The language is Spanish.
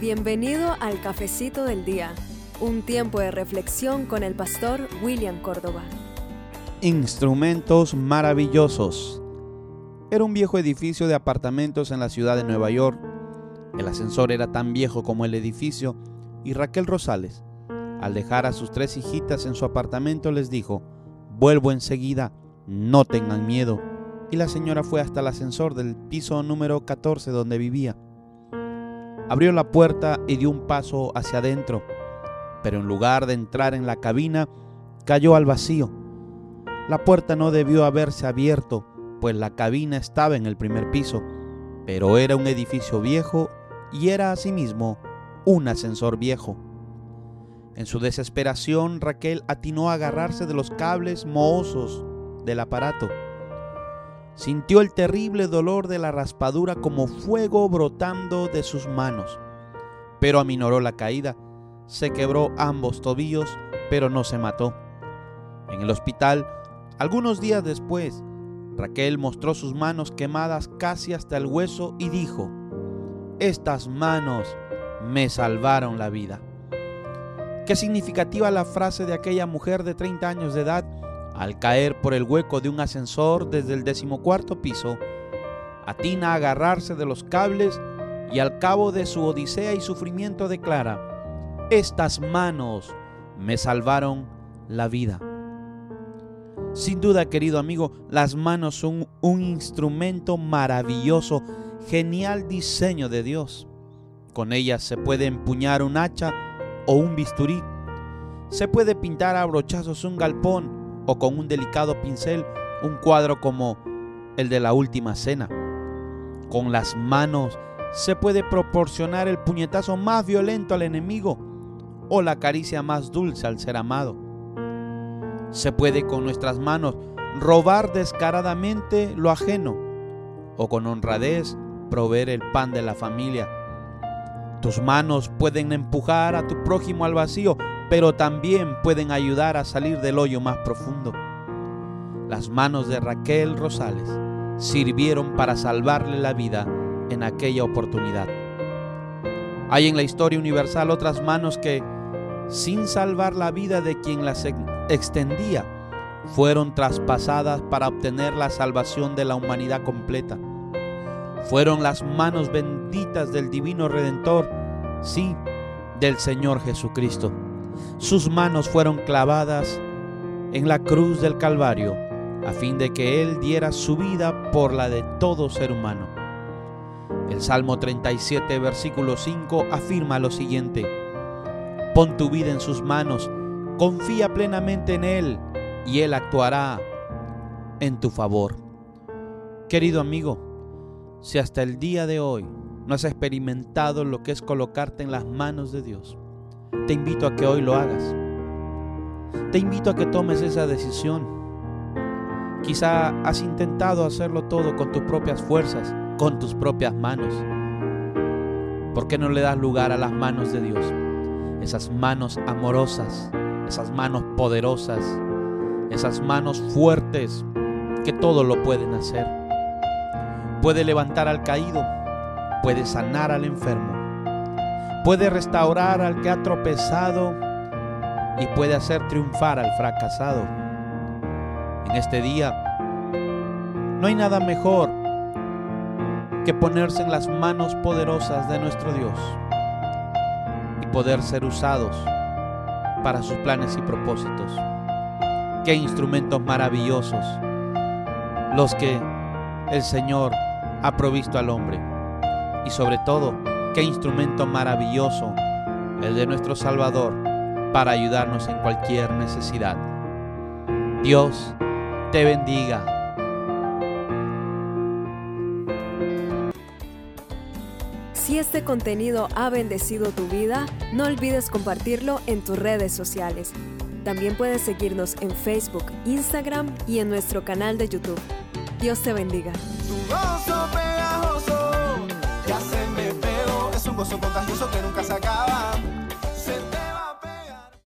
Bienvenido al Cafecito del Día, un tiempo de reflexión con el pastor William Córdoba. Instrumentos maravillosos. Era un viejo edificio de apartamentos en la ciudad de Nueva York. El ascensor era tan viejo como el edificio y Raquel Rosales, al dejar a sus tres hijitas en su apartamento, les dijo, vuelvo enseguida, no tengan miedo. Y la señora fue hasta el ascensor del piso número 14 donde vivía. Abrió la puerta y dio un paso hacia adentro, pero en lugar de entrar en la cabina, cayó al vacío. La puerta no debió haberse abierto, pues la cabina estaba en el primer piso, pero era un edificio viejo y era asimismo un ascensor viejo. En su desesperación, Raquel atinó a agarrarse de los cables mohosos del aparato Sintió el terrible dolor de la raspadura como fuego brotando de sus manos, pero aminoró la caída. Se quebró ambos tobillos, pero no se mató. En el hospital, algunos días después, Raquel mostró sus manos quemadas casi hasta el hueso y dijo, Estas manos me salvaron la vida. Qué significativa la frase de aquella mujer de 30 años de edad al caer por el hueco de un ascensor desde el decimocuarto piso, atina a agarrarse de los cables y al cabo de su odisea y sufrimiento declara, estas manos me salvaron la vida. Sin duda, querido amigo, las manos son un instrumento maravilloso, genial diseño de Dios. Con ellas se puede empuñar un hacha o un bisturí. Se puede pintar a brochazos un galpón o con un delicado pincel un cuadro como el de la última cena. Con las manos se puede proporcionar el puñetazo más violento al enemigo o la caricia más dulce al ser amado. Se puede con nuestras manos robar descaradamente lo ajeno o con honradez proveer el pan de la familia. Tus manos pueden empujar a tu prójimo al vacío pero también pueden ayudar a salir del hoyo más profundo. Las manos de Raquel Rosales sirvieron para salvarle la vida en aquella oportunidad. Hay en la historia universal otras manos que, sin salvar la vida de quien las extendía, fueron traspasadas para obtener la salvación de la humanidad completa. Fueron las manos benditas del Divino Redentor, sí, del Señor Jesucristo. Sus manos fueron clavadas en la cruz del Calvario a fin de que Él diera su vida por la de todo ser humano. El Salmo 37, versículo 5 afirma lo siguiente, Pon tu vida en sus manos, confía plenamente en Él y Él actuará en tu favor. Querido amigo, si hasta el día de hoy no has experimentado lo que es colocarte en las manos de Dios, te invito a que hoy lo hagas. Te invito a que tomes esa decisión. Quizá has intentado hacerlo todo con tus propias fuerzas, con tus propias manos. ¿Por qué no le das lugar a las manos de Dios? Esas manos amorosas, esas manos poderosas, esas manos fuertes que todo lo pueden hacer. Puede levantar al caído, puede sanar al enfermo, puede restaurar al que ha tropezado y puede hacer triunfar al fracasado. En este día no hay nada mejor que ponerse en las manos poderosas de nuestro Dios y poder ser usados para sus planes y propósitos. Qué instrumentos maravillosos los que el Señor ha provisto al hombre y sobre todo Qué instrumento maravilloso el de nuestro Salvador para ayudarnos en cualquier necesidad. Dios te bendiga. Si este contenido ha bendecido tu vida, no olvides compartirlo en tus redes sociales. También puedes seguirnos en Facebook, Instagram y en nuestro canal de YouTube. Dios te bendiga. gozo contagioso que nunca se acaba.